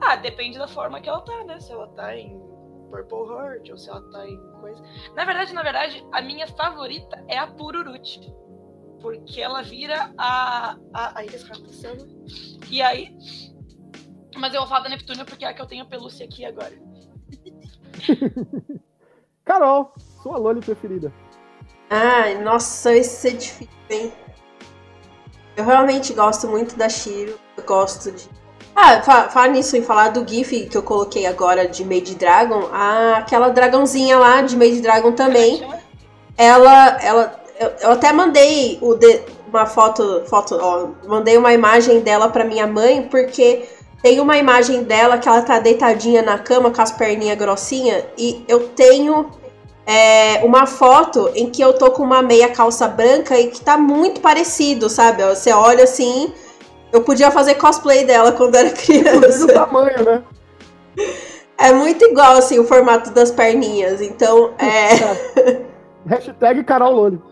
Ah, depende da forma que ela tá, né? Se ela tá em Purple Heart ou se ela tá em coisa. Na verdade, na verdade, a minha favorita é a Pururuti. Porque ela vira a. a aí esse cara passando. E aí. Mas eu vou falar da Neptúnia porque é a que eu tenho a pelúcia aqui agora. Carol, sua Loli preferida. Ai, nossa, esse é difícil, hein? Eu realmente gosto muito da Shiro. Eu gosto de. Ah, falar nisso, em falar do GIF que eu coloquei agora de Made Dragon, ah, aquela dragãozinha lá de Made Dragon também. Ela. ela eu, eu até mandei o de, uma foto. foto ó, mandei uma imagem dela pra minha mãe, porque tem uma imagem dela que ela tá deitadinha na cama com as perninhas grossinhas. E eu tenho é, uma foto em que eu tô com uma meia calça branca e que tá muito parecido, sabe? Você olha assim. Eu podia fazer cosplay dela quando era criança. Do tamanho, né? É muito igual, assim, o formato das perninhas. Então, é. Hashtag Carol Loli.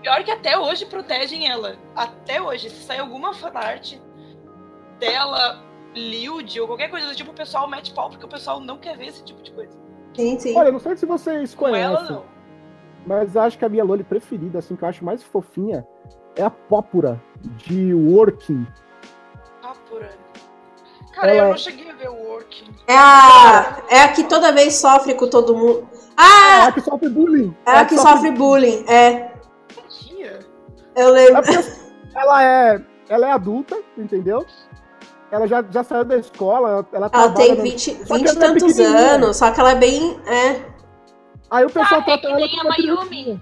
Pior que até hoje protegem ela. Até hoje. Se sair alguma fanart dela, Lild ou qualquer coisa do tipo, o pessoal mete pau porque o pessoal não quer ver esse tipo de coisa. Sim, sim. Olha, não sei se vocês conhecem. Com ela, não. Mas acho que a minha Loli preferida, assim, que eu acho mais fofinha, é a Pópora, de Working. Pópora. Cara, ela... eu não cheguei a ver o Working. É a, é a que toda vez sofre com todo mundo. Ah! É a que sofre bullying. É, é a que, que sofre bullying, é. Eu lembro. É ela é, ela é adulta, entendeu? Ela já, já saiu da escola, ela Ela tem 20, no... 20 e é tantos anos, só que ela é bem. É. Aí o pessoal ah, trata é ela como a Mayumi.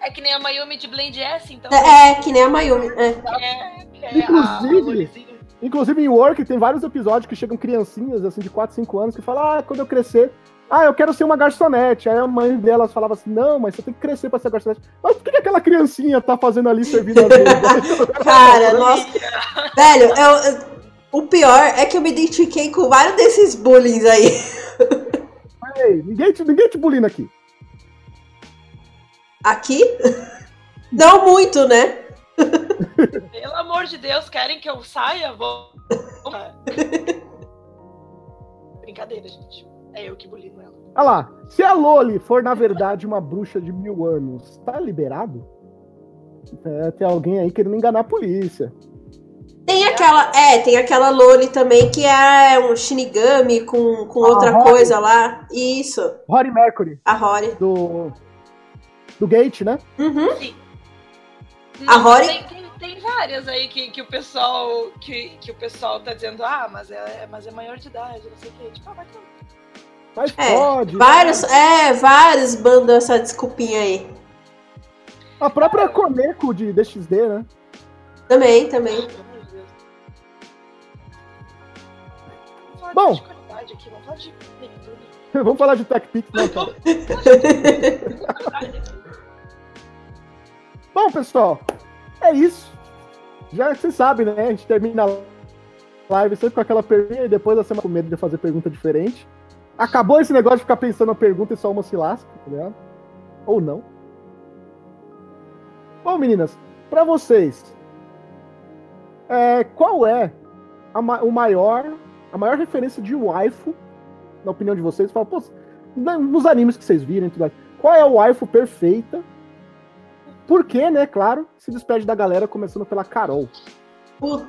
É que nem a Mayumi de Blend S, então. É, é que nem a Mayumi. É. é, é inclusive, a inclusive em Work tem vários episódios que chegam criancinhas assim de 4, 5 anos que falam: Ah, quando eu crescer, ah, eu quero ser uma garçonete. Aí a mãe delas falava assim: Não, mas você tem que crescer pra ser garçonete. Mas o que, que aquela criancinha tá fazendo ali servindo a vida? Cara, nossa. Velho, eu, o pior é que eu me identifiquei com vários desses bullying aí. Ei, ninguém te, ninguém te bullying aqui. Aqui? Não muito, né? Pelo amor de Deus, querem que eu saia? Vou. Brincadeira, gente. É eu que bulino ela. Olha lá. Se a Loli for, na verdade, uma bruxa de mil anos, tá liberado? É, tem alguém aí querendo enganar a polícia. Tem aquela, é, tem aquela Loli também que é um Shinigami com, com outra Rory. coisa lá. Isso. Rory Mercury. A Rory. Do. Do Gate, né? Uhum. Sim. a Rory. Tem, tem, tem, várias aí que, que o pessoal. Que, que o pessoal tá dizendo, ah, mas é, mas é maior de idade, não sei o quê. Tipo, ah, vai Mas é, pode. Vários, né? é, vários bandam essa desculpinha aí. A própria Coneco de DXD, né? Também, também. Bom. vamos falar de TechPix, né, cara? Bom, pessoal, é isso. Já vocês sabem, né? A gente termina a live sempre com aquela pergunta e depois a semana com medo de fazer pergunta diferente. Acabou esse negócio de ficar pensando na pergunta e só uma se lasca, tá ligado? Ou não. Bom, meninas, para vocês, é, qual é a, o maior a maior referência de waifu, na opinião de vocês, fala, pô, nos animes que vocês viram, tudo mais, qual é a waifu perfeita por que, né, claro, se despede da galera, começando pela Carol. Puta,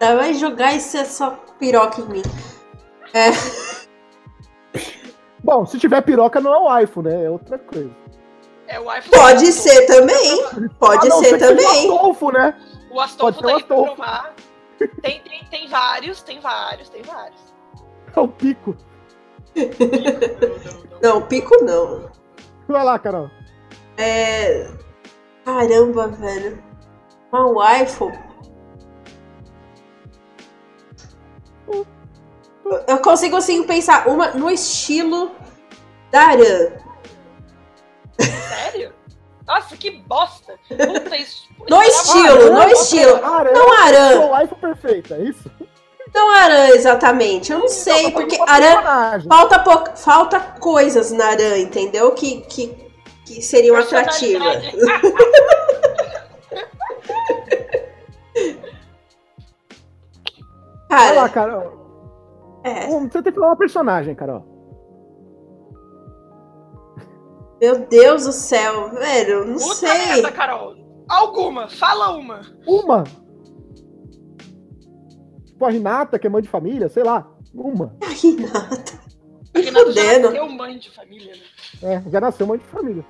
vai jogar esse, essa piroca em mim. É. Bom, se tiver piroca, não é o iPhone, né? É outra coisa. É o iPhone. Pode ser também. Pode Ah, não, ser também. o Astolfo, né? O Astolfo Pode o daí pra Astolfo. provar. Tem, tem, tem vários, tem vários, tem vários. É o pico. Não, pico não. Vai lá, Carol. É. Caramba, velho. Uma iPhone. Eu consigo assim pensar uma no estilo da Aran. Sério? Nossa, que bosta. Puta, isso. No estilo, no estilo. Aran, Não Aran. IPhone perfeita, é isso? Não Aran exatamente. Eu não sei, porque Aran. Falta, pouca- falta coisas na Aran, entendeu? Que, que, que seriam atrativas. Personalidade. Vai lá, Cara, Carol. é. Hum, Você tem que falar uma personagem, Carol. Meu Deus do céu, velho. Não Puta sei. merda, Carol. Alguma, fala uma. Uma. Tipo a Renata, que é mãe de família, sei lá. Uma. Renata. A Renata já nasceu mãe de família, né? É, já nasceu mãe de família.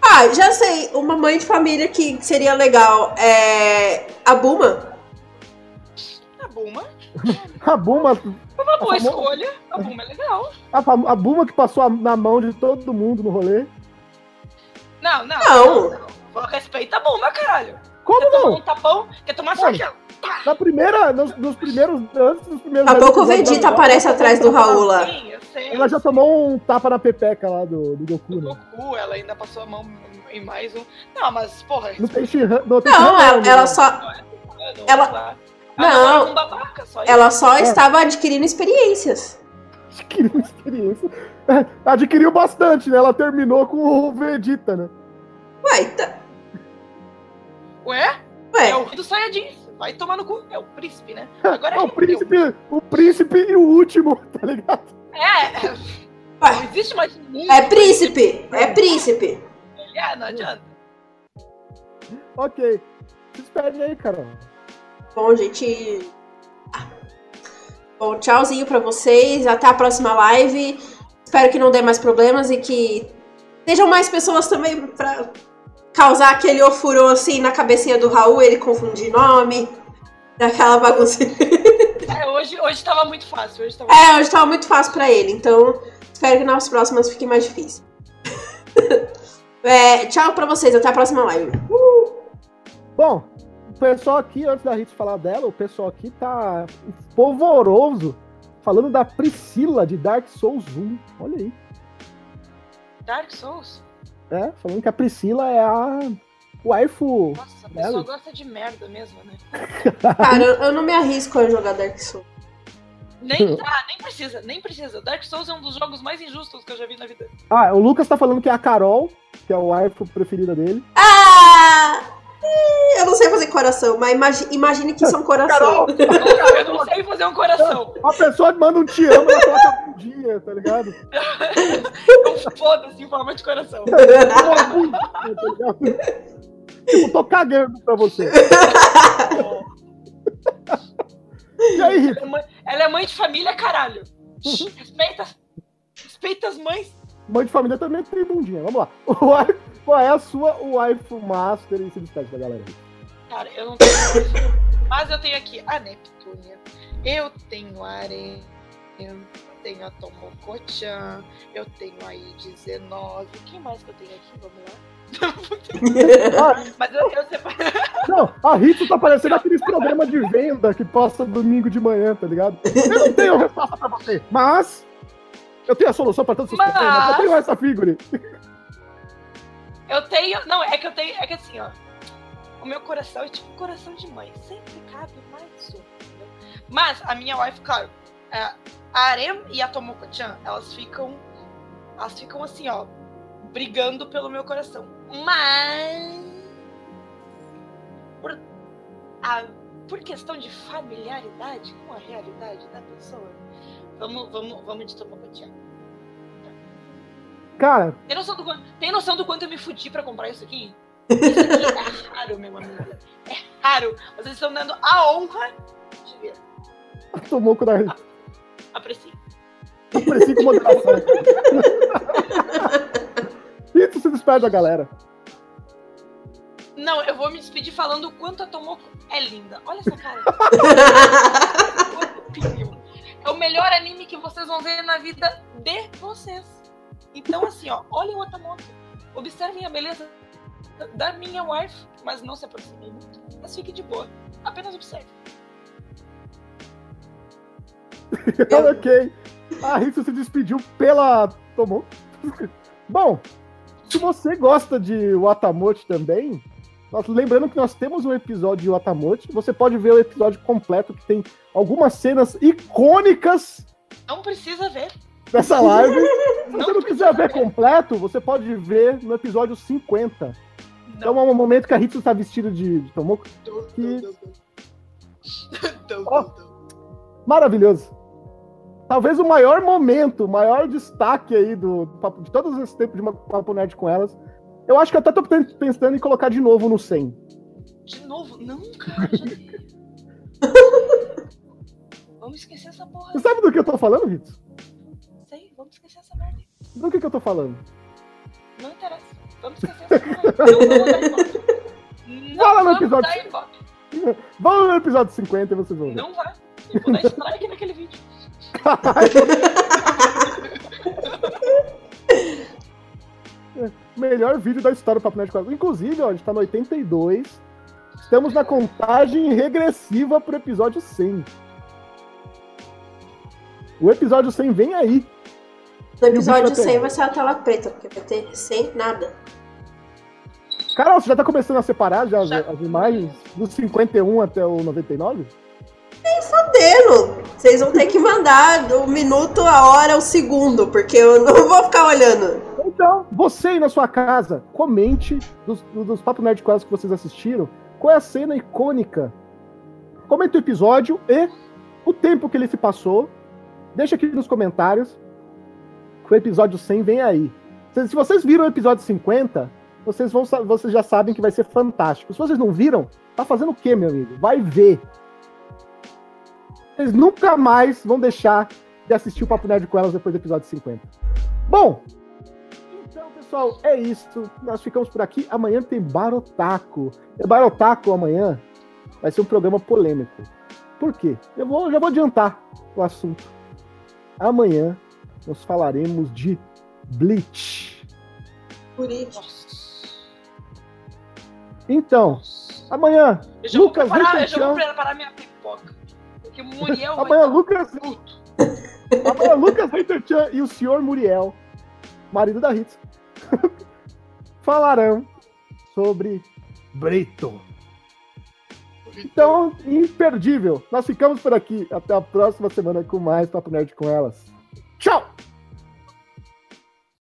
Ah, já sei. Uma mãe de família que seria legal. É. A Buma. A Buma. A Buma, Uma boa A famo- escolha. A Buma é legal. a, fam- a Buma que passou na mão de todo mundo no rolê. Não, não. Não. não. Respeita a Buma, caralho. Como Quer tomar não? um tapão? Quer tomar só aquela? Na primeira, nos, nos primeiros, antes dos primeiros... A pouco o Vegeta aparece atrás do Raul lá. Sim, eu sei. Ela já tomou um tapa na pepeca lá do, do Goku, O né? Goku, ela ainda passou a mão em mais um. Não, mas, porra. No Peixe Ran- no Peixe Não, Ran, ela, né? ela só. Não, ela- lá. Não. Ela é babaca, só. Ela só É. estava adquirindo experiências. Adquiriu experiência. É, Adquiriu bastante, né? Ela terminou com o Vegeta, né? Ué, tá. Ué? Ué, É o rei do Saiyajin. Vai tomar no cu. É o príncipe, né? Agora É o é príncipe, o príncipe e o último, tá ligado? É, não ué. existe mais ninguém. É príncipe! É príncipe! É, não adianta. Ok. Se despede aí, Carol. Bom, gente. ah. Bom, tchauzinho pra vocês. Até a próxima live. Espero que não dê mais problemas e que sejam mais pessoas também pra causar aquele ofurô assim na cabecinha do Raul, ele confundir nome. Daquela bagunça. É, hoje, hoje tava muito fácil. Hoje tava... É, hoje tava muito fácil pra ele, então espero que nas próximas fique mais difícil. É, tchau pra vocês, até a próxima live. Bom, o pessoal aqui, antes da gente falar dela, o pessoal aqui tá polvoroso falando da Priscila de Dark Souls 1. Olha aí. Dark Souls? É, falando que a Priscila é a waifu. Nossa, a pessoa gosta de merda mesmo, né? Cara, eu, eu não me arrisco a jogar Dark Souls. Nem, ah, nem precisa, nem precisa. Dark Souls é um dos jogos mais injustos que eu já vi na vida. Ah, o Lucas tá falando que é a Carol, que é o waifu preferida dele. Ah! Eu não sei fazer coração, mas imagi- imagine que isso é um coração. Carol! Eu não sei fazer um coração. A pessoa manda um te amo, ela coloca a bundinha, tá ligado? Eu foda-se em forma de coração. Uma bundinha, tá ligado? Tipo, tô cagando pra você. E aí, Rita? Ela é mãe- ela é mãe de família, caralho. Respeita. Respeita as mães. Mãe de família também tem bundinha. Vamos lá. O Qual é a sua waifu master e se despede da galera? Aí? Cara, eu não tenho. Mas eu tenho aqui a Neptúnia. Eu tenho a Arena. Eu tenho a Tomoko-chan. Eu tenho a I-19. Quem mais que eu tenho aqui? Vamos lá. Mas eu, eu separei. não, a Rita tá parecendo aqueles programas de venda que passa domingo de manhã, tá ligado? Eu não tenho resposta pra você, mas eu tenho a solução pra todos os Mas- problemas. Eu tenho essa figure. Eu tenho. Não, é que eu tenho. É que assim, ó. O meu coração é tipo um coração de mãe. Sempre cabe mais um. Entendeu? Mas a minha wife, claro, é, a Arem e a Tomoko-chan, elas ficam. Elas ficam assim, ó. Brigando pelo meu coração. Mas. Por, a- por questão de familiaridade com a realidade da pessoa, vamos, vamos, vamos de Tomoko-chan. Cara, Tem noção, do, tem noção do quanto eu me fudi pra comprar isso aqui? Isso aqui é raro, meu amigo. É raro. Vocês estão dando a honra de ver. tomou com da Aprecie. Aprecio com moderação. e tu se despede da galera. Não, eu vou me despedir falando o quanto a Tomoko é linda. Olha essa cara. É o melhor anime que vocês vão ver na vida de vocês. Então, assim, ó, olhem o Tomoko. Observem a beleza da minha wife, mas não se aproximem muito. Mas fique de boa. Apenas observe. ok. A Ritsu se despediu pela. Tomou. Bom, se você gosta de Watamote também, nós, lembrando que nós temos um episódio de Watamote, você pode ver o episódio completo que tem algumas cenas icônicas Não precisa ver. dessa live. Se você não quiser ver completo, você pode ver no episódio 50. Então é um momento que a Ritsu está vestida de, de Tomoko. que- Ó. Maravilhoso. Talvez o maior momento, o maior destaque aí do, do de todos esses tempos de uma Papo Nerd com elas. Eu acho que eu até tô pen- pensando em colocar de novo no 100. De novo? Não, cara, dei. Vamos esquecer essa porra. Você sabe do que eu tô falando, Ritsu? Sei, vamos esquecer essa merda. Do que, que eu tô falando? Não interessa. Vamos esquecer. Não Fala no episódio. Vamos no episódio 50 e vocês vão ver. Não vai. Eu vou dar strike naquele vídeo. Melhor vídeo da história do Papo Nerd elas. Inclusive, ó, a gente tá no 82. Estamos na contagem regressiva pro episódio 100. O episódio 100 vem aí. No episódio bicho vai 100 vai ser a tela preta, porque vai ter 100 nada. Carol, você já tá começando a separar já as, Já. as imagens do 51 até o 99? Fodendo! Vocês vão ter que mandar o minuto, a hora, o segundo, porque eu não vou ficar olhando. Então, você aí na sua casa, comente dos, dos Papo Nerd Quest que vocês assistiram, qual é a cena icônica. Comente o episódio e o tempo que ele se passou. Deixa aqui nos comentários. O episódio 100 vem aí. Se, vocês viram o episódio 50, vocês, vão, vocês já sabem que vai ser fantástico. Se vocês não viram, tá fazendo o quê, meu amigo? Vai ver. Vocês nunca mais vão deixar de assistir o Papo Nerd com elas depois do episódio 50. Bom, então, pessoal, é isso. Nós ficamos por aqui. Amanhã tem Barotaco. Barotaco amanhã vai ser um programa polêmico. Por quê? Eu vou, já vou adiantar o assunto. Amanhã nós falaremos de Bleach. Nossa. Então, amanhã, Eu já, vou Lucas preparar, eu já vou preparar minha pipoca. Porque o Muriel vai amanhã Lucas, amanhã Lucas Reiterchan e o senhor Muriel, marido da Ritz, falarão sobre Brito. Então, imperdível. Nós ficamos por aqui. Até a próxima semana com mais Papo Nerd com elas. Tchau!